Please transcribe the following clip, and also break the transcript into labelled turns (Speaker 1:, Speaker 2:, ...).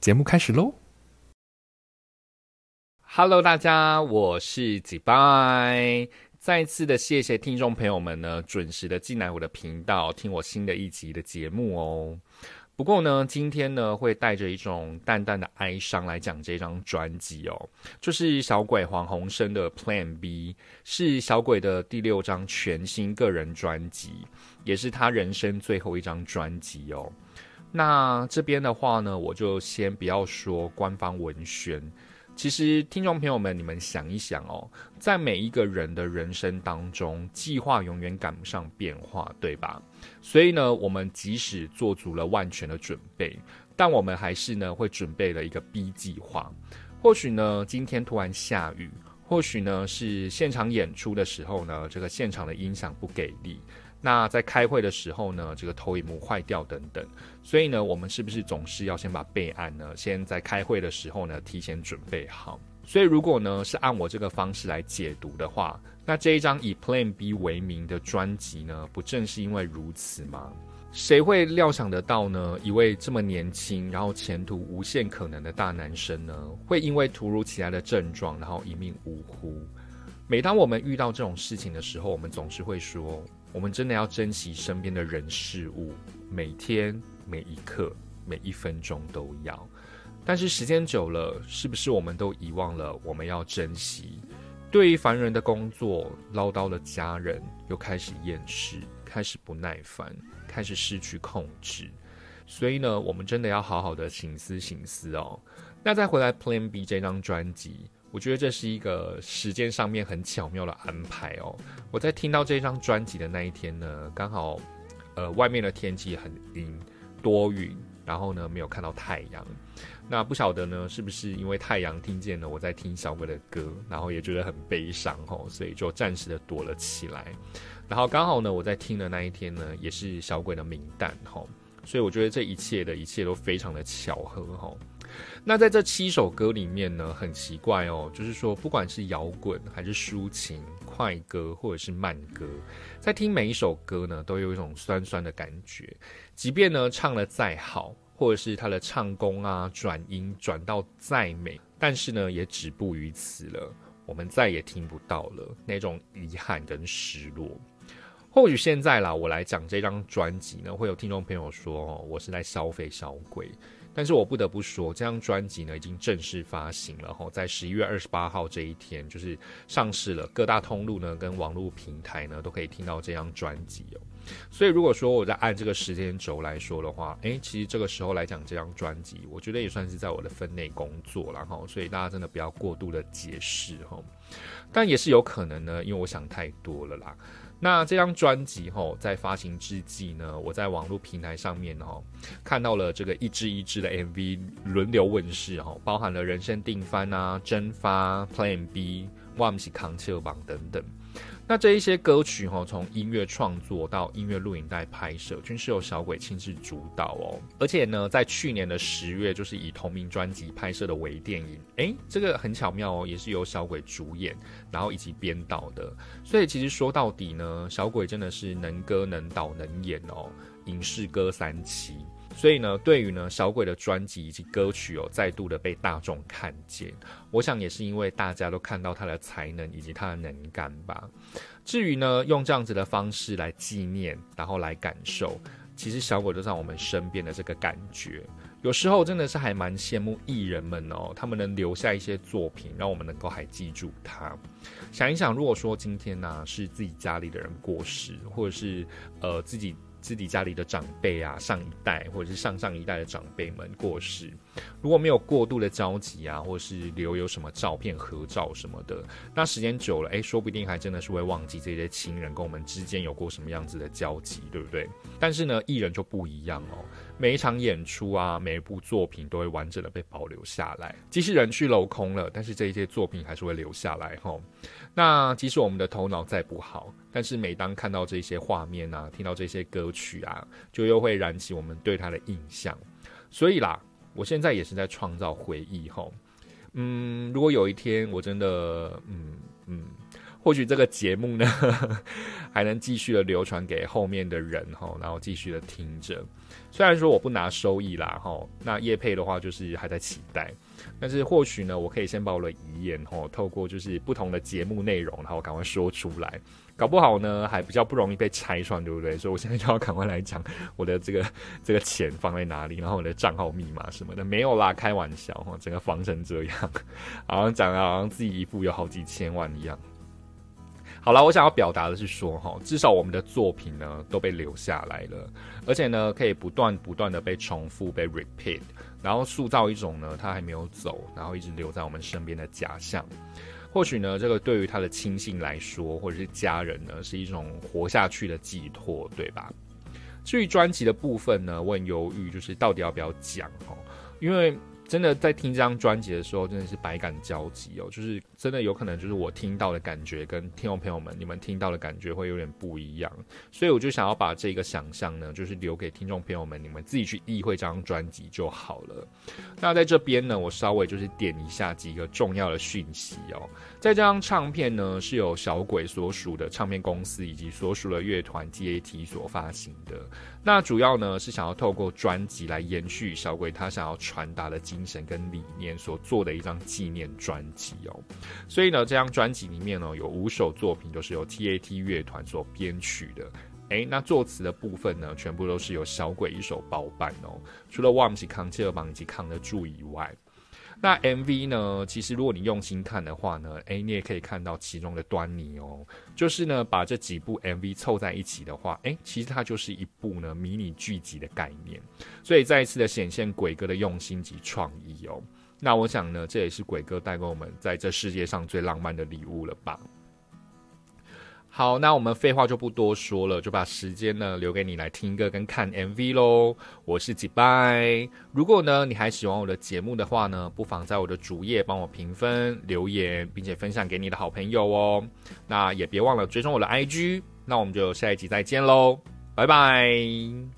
Speaker 1: 节目开始喽！Hello，大家，我是几拜。再一次的谢谢听众朋友们呢，准时的进来我的频道听我新的一集的节目哦。不过呢，今天呢会带着一种淡淡的哀伤来讲这张专辑哦，就是小鬼黄鸿升的 Plan B，是小鬼的第六张全新个人专辑，也是他人生最后一张专辑哦。那这边的话呢，我就先不要说官方文宣。其实听众朋友们，你们想一想哦，在每一个人的人生当中，计划永远赶不上变化，对吧？所以呢，我们即使做足了万全的准备，但我们还是呢会准备了一个 B 计划。或许呢，今天突然下雨，或许呢是现场演出的时候呢，这个现场的音响不给力。那在开会的时候呢，这个投影幕坏掉等等，所以呢，我们是不是总是要先把备案呢？先在开会的时候呢，提前准备好。所以如果呢是按我这个方式来解读的话，那这一张以 Plan B 为名的专辑呢，不正是因为如此吗？谁会料想得到呢？一位这么年轻，然后前途无限可能的大男生呢，会因为突如其来的症状，然后一命呜呼。每当我们遇到这种事情的时候，我们总是会说。我们真的要珍惜身边的人事物，每天每一刻每一分钟都要。但是时间久了，是不是我们都遗忘了我们要珍惜？对于烦人的工作、唠叨的家人，又开始厌世，开始不耐烦，开始失去控制。所以呢，我们真的要好好的醒思醒思哦。那再回来 Plan B 这张专辑。我觉得这是一个时间上面很巧妙的安排哦。我在听到这张专辑的那一天呢，刚好，呃，外面的天气很阴多云，然后呢没有看到太阳。那不晓得呢，是不是因为太阳听见了我在听小鬼的歌，然后也觉得很悲伤哦，所以就暂时的躲了起来。然后刚好呢，我在听的那一天呢，也是小鬼的名单哈，所以我觉得这一切的一切都非常的巧合哈。那在这七首歌里面呢，很奇怪哦，就是说，不管是摇滚还是抒情、快歌或者是慢歌，在听每一首歌呢，都有一种酸酸的感觉。即便呢唱的再好，或者是他的唱功啊、转音转到再美，但是呢也止步于此了，我们再也听不到了那种遗憾跟失落。或许现在啦，我来讲这张专辑呢，会有听众朋友说，我是在消费小鬼。但是我不得不说，这张专辑呢已经正式发行了哈，在十一月二十八号这一天，就是上市了，各大通路呢跟网络平台呢都可以听到这张专辑哦。所以如果说我在按这个时间轴来说的话，诶，其实这个时候来讲这张专辑，我觉得也算是在我的分内工作了哈。所以大家真的不要过度的解释哈，但也是有可能呢，因为我想太多了啦。那这张专辑吼，在发行之际呢，我在网络平台上面哦，看到了这个一支一支的 MV 轮流问世哦，包含了人生定番啊、蒸发、Plan B、忘记扛车榜等等。那这一些歌曲哈，从音乐创作到音乐录影带拍摄，均是由小鬼亲自主导哦。而且呢，在去年的十月，就是以同名专辑拍摄的微电影，诶，这个很巧妙哦，也是由小鬼主演，然后以及编导的。所以其实说到底呢，小鬼真的是能歌能导能演哦，影视歌三栖。所以呢，对于呢小鬼的专辑以及歌曲哦，再度的被大众看见，我想也是因为大家都看到他的才能以及他的能干吧。至于呢，用这样子的方式来纪念，然后来感受，其实小鬼就在我们身边的这个感觉，有时候真的是还蛮羡慕艺人们哦，他们能留下一些作品，让我们能够还记住他。想一想，如果说今天呢是自己家里的人过世，或者是呃自己。自己家里的长辈啊，上一代或者是上上一代的长辈们过世，如果没有过度的交集啊，或是留有什么照片、合照什么的，那时间久了，哎，说不定还真的是会忘记这些亲人跟我们之间有过什么样子的交集，对不对？但是呢，艺人就不一样哦，每一场演出啊，每一部作品都会完整的被保留下来。即使人去楼空了，但是这一些作品还是会留下来吼。那即使我们的头脑再不好，但是每当看到这些画面啊，听到这些歌曲啊，就又会燃起我们对他的印象。所以啦，我现在也是在创造回忆吼。嗯，如果有一天我真的，嗯嗯。或许这个节目呢，还能继续的流传给后面的人哈，然后继续的听着。虽然说我不拿收益啦哈，那叶配的话就是还在期待。但是或许呢，我可以先把我的遗言哦，透过就是不同的节目内容，然后赶快说出来。搞不好呢，还比较不容易被拆穿，对不对？所以我现在就要赶快来讲我的这个这个钱放在哪里，然后我的账号密码什么的。没有啦，开玩笑哈，整个防成这样，好像讲的好像自己一副有好几千万一样。好了，我想要表达的是说，哈，至少我们的作品呢都被留下来了，而且呢可以不断不断的被重复、被 repeat，然后塑造一种呢他还没有走，然后一直留在我们身边的假象。或许呢，这个对于他的亲信来说，或者是家人呢，是一种活下去的寄托，对吧？至于专辑的部分呢，我很犹豫，就是到底要不要讲哦，因为。真的在听这张专辑的时候，真的是百感交集哦。就是真的有可能，就是我听到的感觉跟听众朋友们你们听到的感觉会有点不一样。所以我就想要把这个想象呢，就是留给听众朋友们，你们自己去意会这张专辑就好了。那在这边呢，我稍微就是点一下几个重要的讯息哦。在这张唱片呢，是由小鬼所属的唱片公司以及所属的乐团 GAT 所发行的。那主要呢是想要透过专辑来延续小鬼他想要传达的精精神跟理念所做的一张纪念专辑哦。所以呢，这张专辑里面呢有五首作品都是由 TAT 乐团所编曲的。诶，那作词的部分呢，全部都是由小鬼一手包办哦。除了 Warm 及康切尔邦以及扛得住以外。那 MV 呢？其实如果你用心看的话呢，诶，你也可以看到其中的端倪哦。就是呢，把这几部 MV 凑在一起的话，诶，其实它就是一部呢迷你剧集的概念。所以再一次的显现鬼哥的用心及创意哦。那我想呢，这也是鬼哥带给我们在这世界上最浪漫的礼物了吧。好，那我们废话就不多说了，就把时间呢留给你来听歌跟看 MV 喽。我是吉拜，如果呢你还喜欢我的节目的话呢，不妨在我的主页帮我评分、留言，并且分享给你的好朋友哦。那也别忘了追踪我的 IG。那我们就下一集再见喽，拜拜。